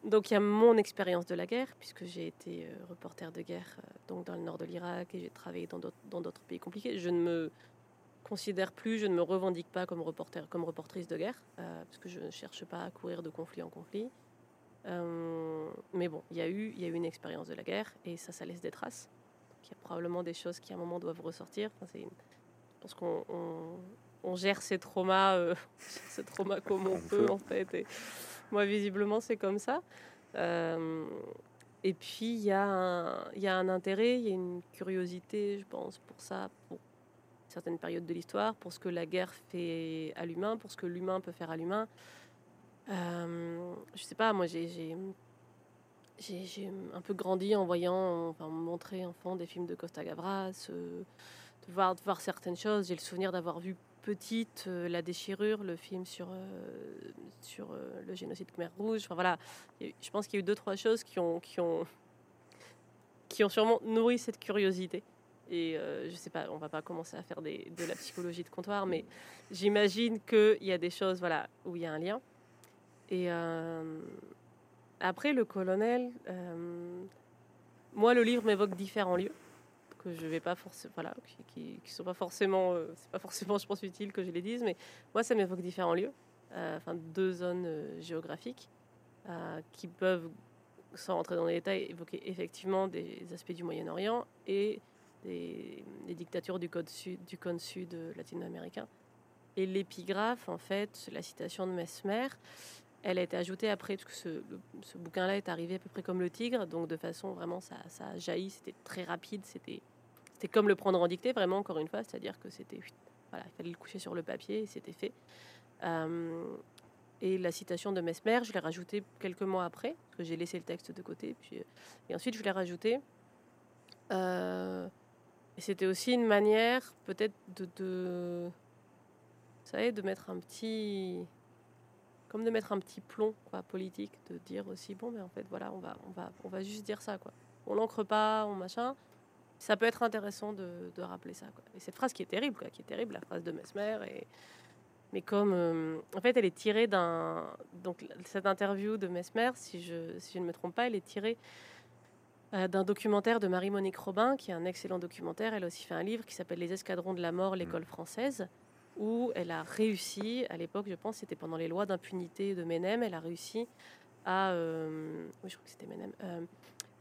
[SPEAKER 2] donc il y a mon expérience de la guerre, puisque j'ai été euh, reporter de guerre donc dans le nord de l'Irak et j'ai travaillé dans d'autres pays compliqués. Je ne me considère plus, je ne me revendique pas comme reporter, comme reportrice de guerre, euh, parce que je ne cherche pas à courir de conflit en conflit. Euh, mais bon, il y a eu, y a eu une expérience de la guerre et ça, ça laisse des traces. il y a probablement des choses qui à un moment doivent ressortir. Enfin, je pense qu'on on, gère ces traumas, euh, ces traumas comme on, peut, en fait. Et moi, visiblement, c'est comme ça. et puis il y, a un, il y a un intérêt, il y a une curiosité, je pense, pour ça, pour certaines périodes de l'histoire, pour ce que la guerre fait à l'humain, pour ce que l'humain peut faire à l'humain. Euh, je sais pas, moi j'ai un peu grandi en voyant, enfin, montrer enfant des films de Costa Gavras, euh, de, voir, de voir certaines choses. J'ai le souvenir d'avoir vu petite euh, La déchirure, le film sur, sur le génocide Khmer Rouge. Enfin voilà, je pense qu'il y a eu deux, trois choses qui ont, qui ont, qui ont sûrement nourri cette curiosité. Et euh, je sais pas, on va pas commencer à faire de la psychologie de comptoir, mais j'imagine qu'il y a des choses voilà, où il y a un lien. Et euh, après, le colonel, euh, moi, le livre m'évoque différents lieux que je vais pas forcément, voilà, qui, qui, sont pas forcément, c'est pas forcément, je pense, utile que je les dise, mais moi, ça m'évoque différents lieux, enfin deux zones géographiques qui peuvent, sans rentrer dans les détails, évoquer effectivement des aspects du Moyen-Orient et des, dictatures du, code sud, cône sud latino-américain. Et l'épigraphe, en fait, la citation de Mesmer, elle a été ajoutée après, parce que ce, ce bouquin-là est arrivé à peu près comme le tigre, donc de façon vraiment, ça, ça a jailli, c'était très rapide, c'était, comme le prendre en dictée, vraiment, encore une fois, c'est-à-dire que c'était, voilà, il fallait le coucher sur le papier et c'était fait. Euh, et la citation de Mesmer, je l'ai rajoutée quelques mois après, parce que j'ai laissé le texte de côté, puis, et ensuite je l'ai rajouté. Euh, et c'était aussi une manière, peut-être, de, de, savez, de mettre un petit, comme de mettre un petit plomb quoi, politique, de dire aussi, bon, mais en fait, voilà, on va, on va, on va juste dire ça, quoi. On l'ancre pas, on machin. Ça peut être intéressant de, de rappeler ça. Et cette phrase qui est terrible, qui est terrible, la phrase de Mesmer, et, mais comme, euh, en fait, elle est tirée d'un, donc cette interview de Mesmer, si je, si je ne me trompe pas, elle est tirée d'un documentaire de Marie-Monique Robin, qui est un excellent documentaire. Elle a aussi fait un livre qui s'appelle Les escadrons de la mort, l'école mm. française, où elle a réussi, à l'époque, je pense, c'était pendant les lois d'impunité de Menem, elle a réussi à, euh, oui, je crois que c'était Menem, euh,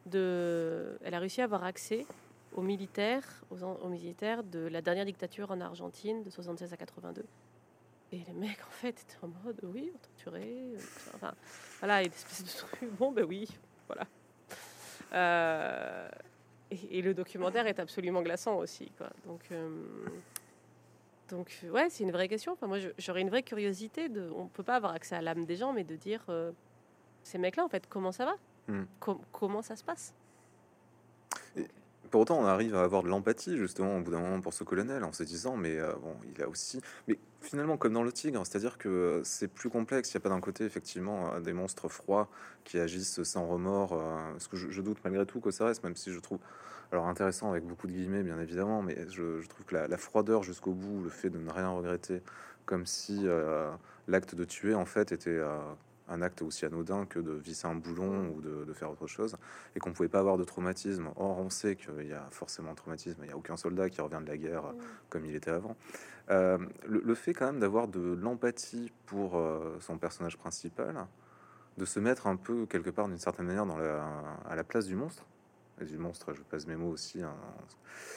[SPEAKER 2] de, elle a réussi à avoir accès aux militaires, aux, militaires de la dernière dictature en Argentine de 76 à 82. Et les mecs, en fait, étaient en mode, oui, on torturé. Enfin, voilà, et des espèces de trucs. Bon, ben oui, voilà. Euh, et, le documentaire est absolument glaçant aussi. Quoi. Donc, euh, donc, ouais, c'est une vraie question. Enfin, moi, j'aurais une vraie curiosité. De, on ne peut pas avoir accès à l'âme des gens, mais de dire euh, ces mecs-là, en fait, comment ça va? Hmm. Comment ça se passe?
[SPEAKER 1] Pour autant, on arrive à avoir de l'empathie, justement, au bout d'un moment, pour ce colonel, en se disant, mais euh, bon, il a aussi. Mais finalement, comme dans le tigre, c'est-à-dire que c'est plus complexe. Il n'y a pas d'un côté, effectivement, euh, des monstres froids qui agissent sans remords. Euh, parce que je, doute malgré tout que ça reste, même si je trouve. Alors intéressant avec beaucoup de guillemets, bien évidemment, mais je, trouve que la, froideur jusqu'au bout, le fait de ne rien regretter, comme si l'acte de tuer, en fait, était un acte aussi anodin que de visser un boulon ou de, faire autre chose, et qu'on pouvait pas avoir de traumatisme. Or, on sait qu'il y a forcément un traumatisme, il n'y a aucun soldat qui revient de la guerre comme il était avant. Euh, le, fait quand même d'avoir de l'empathie pour euh, son personnage principal, de se mettre un peu quelque part d'une certaine manière dans la, à la place du monstre, et du monstre, je passe mes mots aussi. Hein.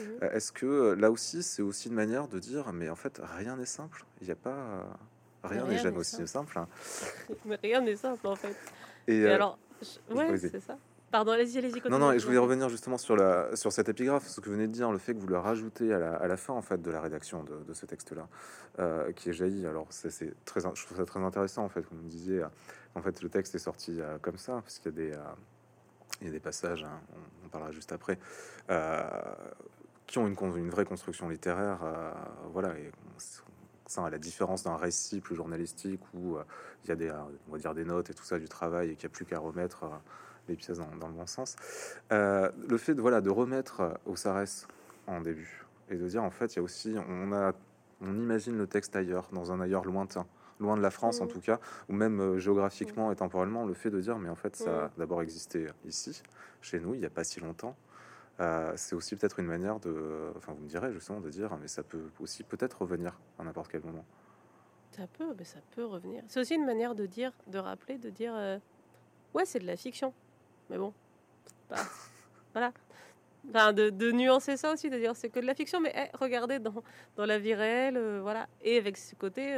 [SPEAKER 1] Euh, est-ce que là aussi, c'est aussi une manière de dire, mais en fait, rien n'est simple. Il n'y a pas Rien n'est jamais aussi simple. Hein.
[SPEAKER 2] Mais rien n'est simple en fait. Et, euh, alors, ouais, c'est ça. Pardon, allez-y, allez-y.
[SPEAKER 1] Non, non, et je voulais revenir justement sur, la, sur cette épigraphe, ce que vous venez de dire, le fait que vous le rajoutez à la, à la fin en fait de la rédaction de, de ce texte-là, euh, qui est jailli. Alors, c'est très, je trouve ça très intéressant en fait. Vous me disiez, en fait, le texte est sorti euh, comme ça, parce qu'il y a des, il y a des passages, hein, on, parlera juste après, qui ont une, une vraie construction littéraire, voilà, et à la différence d'un récit plus journalistique où euh, il y a des, euh, on va dire des notes et tout ça du travail et qu'il n'y a plus qu'à remettre euh, les pièces dans, le bon sens. le fait de, voilà, de remettre au SARES en début et de dire en fait, il y a aussi, on, a, on imagine le texte ailleurs, dans un ailleurs lointain loin de la France en mmh. tout cas, ou même géographiquement et temporellement, le fait de dire mais en fait ça a d'abord existé ici, chez nous, il n'y a pas si longtemps, euh, c'est aussi peut-être une manière de, enfin vous me direz justement de dire, mais ça peut aussi peut-être revenir à n'importe quel moment.
[SPEAKER 2] Ça peut, mais ça peut revenir. C'est aussi une manière de dire, de rappeler, de dire, euh, ouais, c'est de la fiction, mais bon, voilà. Enfin, de, nuancer ça aussi, de dire c'est que de la fiction, mais eh, regardez dans, dans la vie réelle, euh, voilà. Et avec ce côté,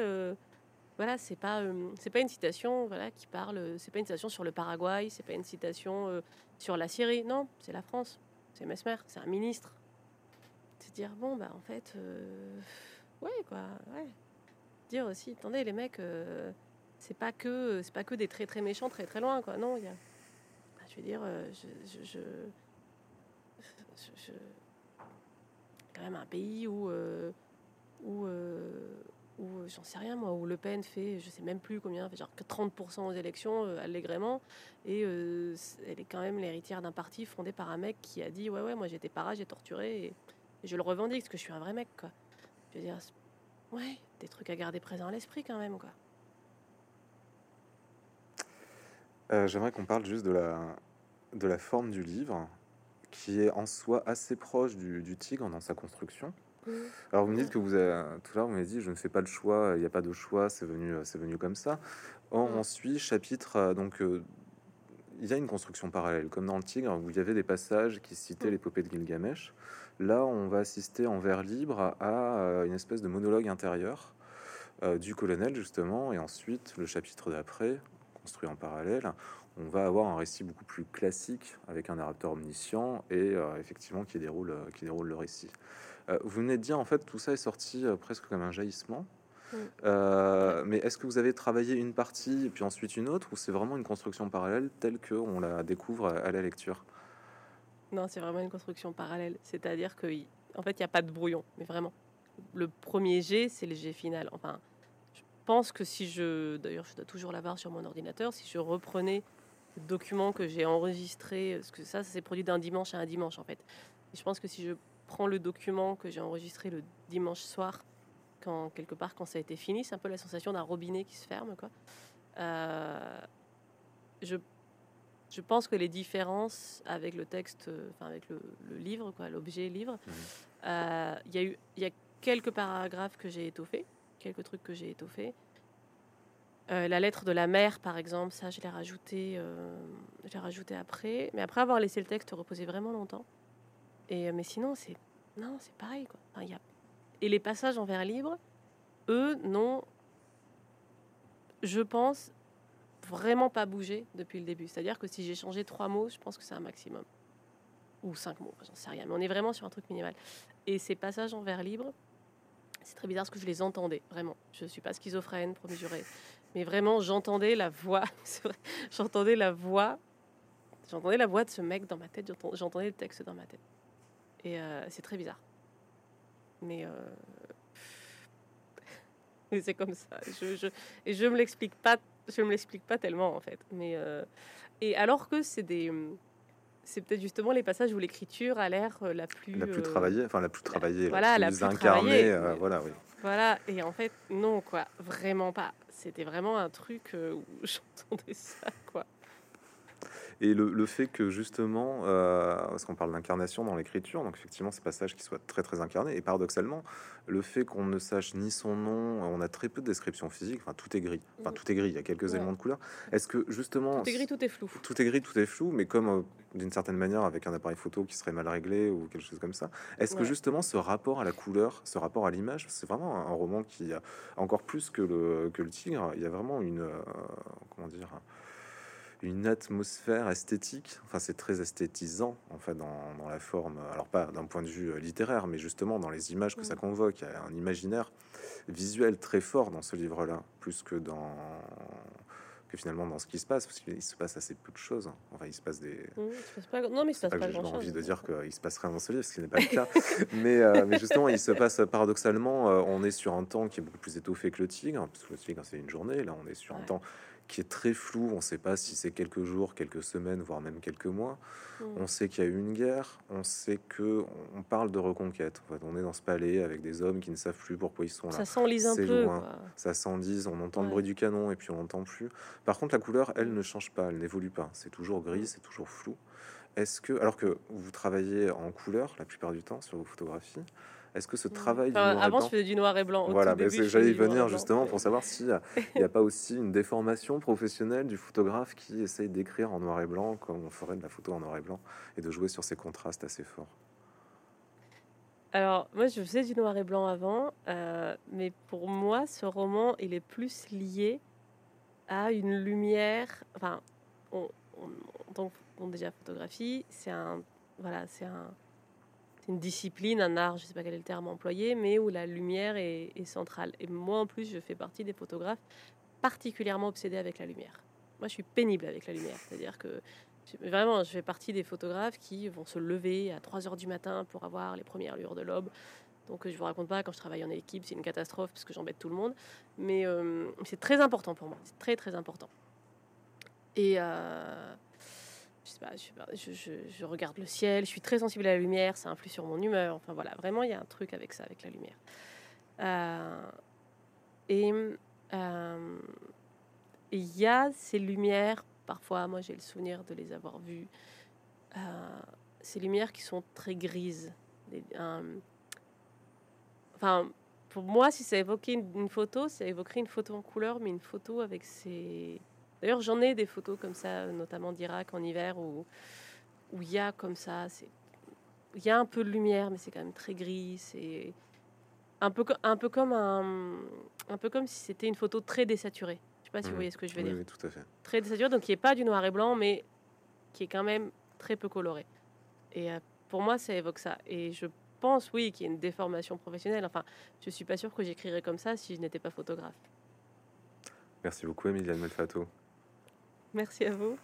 [SPEAKER 2] voilà, c'est pas, c'est pas une citation, voilà, qui parle, c'est pas une citation sur le Paraguay, c'est pas une citation sur la Syrie, non, c'est la France c'est Mesmer, c'est un ministre. C'est dire, bon, bah en fait, euh, ouais, quoi, ouais. Dire aussi, attendez, les mecs, euh, c'est pas que c'est pas que des très très méchants, très très loin, quoi. Non, il y a. Bah, je veux dire, euh, je, je, quand même un pays où, où, où j'en sais rien moi, où Le Pen fait, je sais même plus combien, fait genre que 30% aux élections euh, allègrement, et euh, elle est quand même l'héritière d'un parti fondé par un mec qui a dit ouais ouais moi j'étais para, j'ai torturé, et, je le revendique parce que je suis un vrai mec quoi. Je veux dire, ouais, des trucs à garder présent à l'esprit quand même quoi.
[SPEAKER 1] J'aimerais qu'on parle juste de la, de la forme du livre, qui est en soi assez proche du tigre dans sa construction. Mmh. Alors vous me dites que vous avez, tout à l'heure vous m'avez dit je ne fais pas le choix, il n'y a pas de choix, c'est venu, c'est venu comme ça. Or, mmh. ensuite chapitre euh, donc euh, il y a une construction parallèle comme dans le Tigre où il y avait des passages qui citaient mmh. l'épopée de Gilgamesh. Là, on va assister en vers libre à euh, une espèce de monologue intérieur du colonel justement, et ensuite le chapitre d'après construit en parallèle on va avoir un récit beaucoup plus classique avec un narrateur omniscient et effectivement qui déroule, qui déroule le récit. Euh, vous venez de dire, en fait, tout ça est sorti euh, presque comme un jaillissement. Euh, mais est-ce que vous avez travaillé une partie et puis ensuite une autre, ou c'est vraiment une construction parallèle telle qu'on la découvre à la lecture?
[SPEAKER 2] Non, c'est vraiment une construction parallèle. C'est-à-dire que, en fait, il n'y a pas de brouillon, mais vraiment. Le premier jet, c'est le jet final. Enfin, je pense que si je, d'ailleurs, je dois toujours l'avoir sur mon ordinateur, si je reprenais le document que j'ai enregistré, parce que ça, ça s'est produit d'un dimanche à un dimanche, en fait. Et je pense que si je prends le document que j'ai enregistré le dimanche soir, quand quelque part quand ça a été fini, c'est un peu la sensation d'un robinet qui se ferme, quoi. Euh, je, je pense que les différences avec le texte, enfin avec le, livre, quoi, l'objet livre, mmh. euh, il y a eu, il y a quelques paragraphes que j'ai étoffés, quelques trucs que j'ai étoffés. Euh, la lettre de la mère, par exemple, ça, je l'ai rajouté, je l'ai rajouté après. Mais après avoir laissé le texte reposer vraiment longtemps, et, mais sinon, c'est non, c'est pareil. Quoi. y a... Et les passages en vers libre, eux, n'ont, je pense, vraiment pas bougé depuis le début. C'est-à-dire que si j'ai changé trois mots, je pense que c'est un maximum. Ou cinq mots, j'en sais rien. Mais on est vraiment sur un truc minimal. Et ces passages en vers libre, c'est très bizarre parce que je les entendais, vraiment. Je ne suis pas schizophrène, promis juré. Mais vraiment, j'entendais la voix. j'entendais la voix. J'entendais la voix de ce mec dans ma tête. J'entendais le texte dans ma tête. Et euh, c'est très bizarre. Mais, euh, mais c'est comme ça. Je, je, et je me l'explique pas. Je me l'explique pas tellement en fait. Mais euh, et alors que c'est des c'est peut-être justement les passages où l'écriture a l'air la plus
[SPEAKER 1] la plus travaillée, enfin la plus travaillée,
[SPEAKER 2] voilà,
[SPEAKER 1] la plus, incarnée, voilà, oui.
[SPEAKER 2] Voilà, et en fait non quoi, vraiment pas. C'était vraiment un truc où j'entendais ça quoi.
[SPEAKER 1] Et le, fait que justement, euh, parce qu'on parle d'incarnation dans l'écriture, donc effectivement ces passages qui soient très très incarnés, et paradoxalement, le fait qu'on ne sache ni son nom, on a très peu de descriptions physiques, enfin tout est gris, enfin tout est gris, il y a quelques éléments de couleur. Est-ce que justement...
[SPEAKER 2] Tout est gris, tout est flou.
[SPEAKER 1] Tout est gris, tout est flou, mais comme euh, d'une certaine manière avec un appareil photo qui serait mal réglé ou quelque chose comme ça. Est-ce que justement ce rapport à la couleur, ce rapport à l'image, c'est vraiment un, roman qui, a encore plus que le, que le tigre, il y a vraiment une... Euh, comment dire une atmosphère esthétique. Enfin, c'est très esthétisant, en fait, dans, dans, la forme. Alors, pas d'un point de vue euh, littéraire, mais justement dans les images que ça convoque. Il y a un imaginaire visuel très fort dans ce livre-là, plus que dans que finalement dans ce qui se passe, parce qu'il se passe assez peu de choses. Enfin, il se passe des.
[SPEAKER 2] Non, mais il se passe pas,
[SPEAKER 1] J'ai envie de dire qu'il se passe rien dans ce livre, ce qui n'est pas le cas. mais, euh, mais, justement, il se passe paradoxalement, euh, on est sur un temps qui est beaucoup plus étoffé que le tigre, parce que le tigre, c'est une journée. Là, on est sur un temps qui est très flou. On ne sait pas si c'est quelques jours, quelques semaines, voire même quelques mois. Mm. On sait qu'il y a eu une guerre. On sait que on parle de reconquête. En fait, on est dans ce palais avec des hommes qui ne savent plus pourquoi ils sont là.
[SPEAKER 2] Ça s'enlise un peu.
[SPEAKER 1] Loin. Ça s'enlise. On entend le bruit du canon et puis on n'entend plus. Par contre, la couleur, elle, ne change pas. Elle n'évolue pas. C'est toujours gris, c'est toujours flou. Est-ce que, alors que vous travaillez en couleur la plupart du temps sur vos photographies, est-ce que ce mmh. travail
[SPEAKER 2] avant, je faisais du noir et blanc.
[SPEAKER 1] voilà, j'allais y venir justement pour savoir s'il n'y a pas aussi une déformation professionnelle du photographe qui essaye d'écrire en noir et blanc comme on ferait de la photo en noir et blanc et de jouer sur ces contrastes assez forts.
[SPEAKER 2] Alors, moi, je faisais du noir et blanc avant, euh, mais pour moi, ce roman, il est plus lié à une lumière. Enfin, on, on, on déjà photographie, c'est un, voilà, c'est un, une discipline, un art, je ne sais pas quel est le terme employé, mais où la lumière est, centrale. Et moi, en plus, je fais partie des photographes particulièrement obsédés avec la lumière. Moi, je suis pénible avec la lumière. C'est-à-dire que vraiment, je fais partie des photographes qui vont se lever à 3 heures du matin pour avoir les premières lueurs de l'aube Donc je vous raconte pas quand je travaille en équipe, c'est une catastrophe parce que j'embête tout le monde. Mais c'est très important pour moi, c'est très très important. Et je, regarde le ciel, je suis très sensible à la lumière, ça influe sur mon humeur. Enfin voilà, vraiment il y a un truc avec ça, avec la lumière. et il y a ces lumières, parfois moi j'ai le souvenir de les avoir vues, ces lumières qui sont très grises. Enfin, pour moi, si ça évoquait une, photo, ça évoquerait une photo en couleur, mais une photo avec ces. D'ailleurs, j'en ai des photos comme ça, notamment d'Irak en hiver, où où il y a comme ça, il y a un peu de lumière, mais c'est quand même très gris. C'est un peu, un peu comme un, un peu comme si c'était une photo très désaturée. Je sais pas si vous voyez ce que je veux dire.
[SPEAKER 1] Oui, tout à fait.
[SPEAKER 2] Très désaturée, donc qui est pas du noir et blanc, mais qui est quand même très peu coloré. Et euh, pour moi, ça évoque ça. Et je pense, oui, qu'il y a une déformation professionnelle. Enfin, je suis pas sûre que j'écrirais comme ça si je n'étais pas photographe.
[SPEAKER 1] Merci beaucoup, Emiliane Melfato.
[SPEAKER 2] Merci à vous.